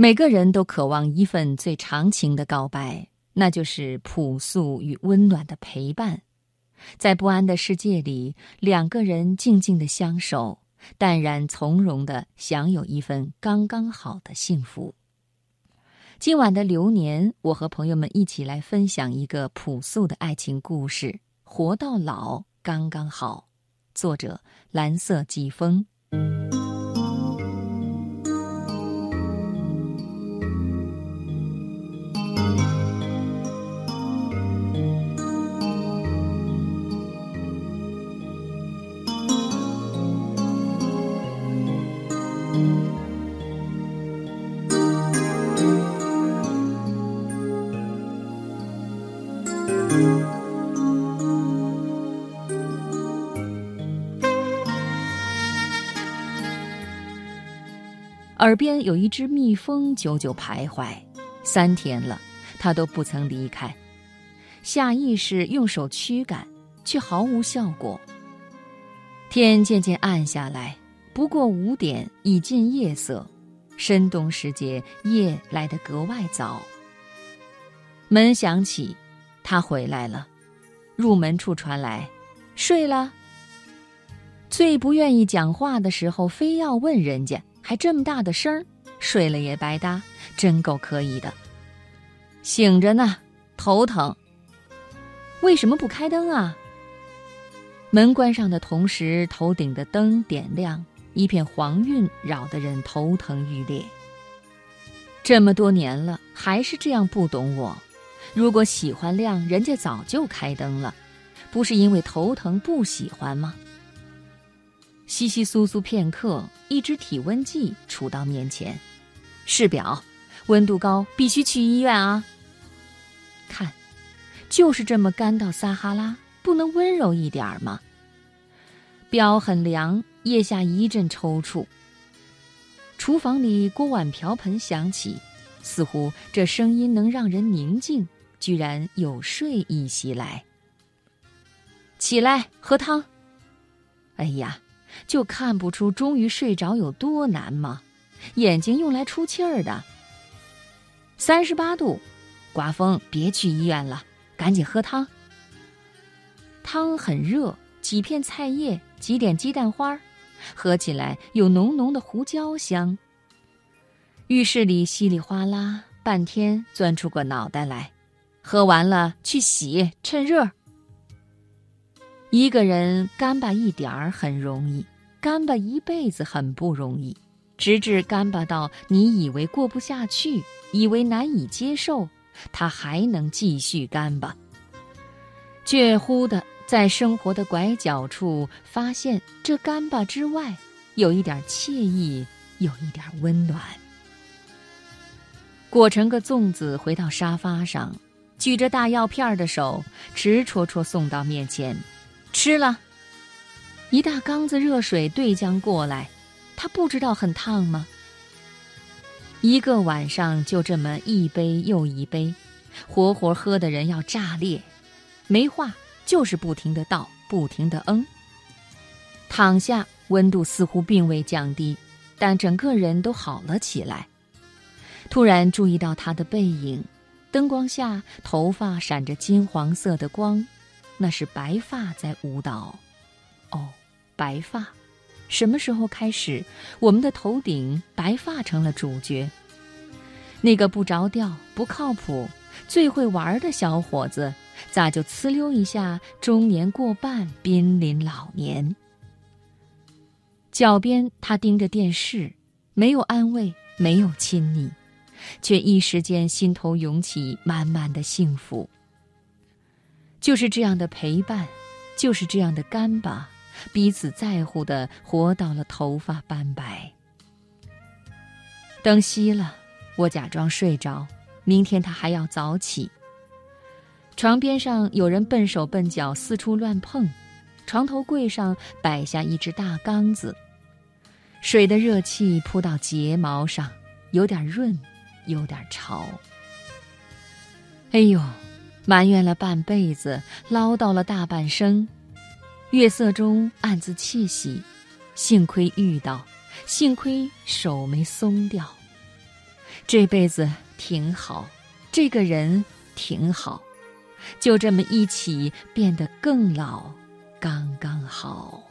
每个人都渴望一份最长情的告白，那就是朴素与温暖的陪伴。在不安的世界里，两个人静静的相守，淡然从容的享有一份刚刚好的幸福。今晚的流年，我和朋友们一起来分享一个朴素的爱情故事：活到老刚刚好。作者：蓝色季风。耳边有一只蜜蜂久久徘徊，三天了，它都不曾离开。下意识用手驱赶，却毫无效果。天渐渐暗下来，不过五点，已近夜色。深冬时节，夜来得格外早。门响起，他回来了。入门处传来：“睡了。”最不愿意讲话的时候，非要问人家。还这么大的声儿，睡了也白搭，真够可以的。醒着呢，头疼。为什么不开灯啊？门关上的同时，头顶的灯点亮，一片黄晕，扰得人头疼欲裂。这么多年了，还是这样不懂我。如果喜欢亮，人家早就开灯了，不是因为头疼不喜欢吗？稀稀疏疏片刻，一支体温计杵到面前，试表，温度高，必须去医院啊！看，就是这么干到撒哈拉，不能温柔一点吗？表很凉，腋下一阵抽搐。厨房里锅碗瓢盆响起，似乎这声音能让人宁静，居然有睡意袭来。起来喝汤。哎呀！就看不出终于睡着有多难吗？眼睛用来出气儿的。三十八度，刮风，别去医院了，赶紧喝汤。汤很热，几片菜叶，几点鸡蛋花，喝起来有浓浓的胡椒香。浴室里稀里哗啦，半天钻出个脑袋来，喝完了去洗，趁热。一个人干巴一点儿很容易，干巴一辈子很不容易，直至干巴到你以为过不下去，以为难以接受，他还能继续干巴。却忽的在生活的拐角处发现，这干巴之外，有一点惬意，有一点温暖。裹成个粽子回到沙发上，举着大药片的手直戳戳送到面前。吃了，一大缸子热水对将过来，他不知道很烫吗？一个晚上就这么一杯又一杯，活活喝的人要炸裂。没话，就是不停的倒，不停的嗯。躺下，温度似乎并未降低，但整个人都好了起来。突然注意到他的背影，灯光下头发闪着金黄色的光。那是白发在舞蹈，哦，白发，什么时候开始，我们的头顶白发成了主角？那个不着调、不靠谱、最会玩的小伙子，咋就呲溜一下中年过半，濒临老年？脚边，他盯着电视，没有安慰，没有亲昵，却一时间心头涌起满满的幸福。就是这样的陪伴，就是这样的干巴，彼此在乎的活到了头发斑白。灯熄了，我假装睡着。明天他还要早起。床边上有人笨手笨脚四处乱碰，床头柜上摆下一只大缸子，水的热气扑到睫毛上，有点润，有点潮。哎呦！埋怨了半辈子，唠叨了大半生，月色中暗自窃喜，幸亏遇到，幸亏手没松掉。这辈子挺好，这个人挺好，就这么一起变得更老，刚刚好。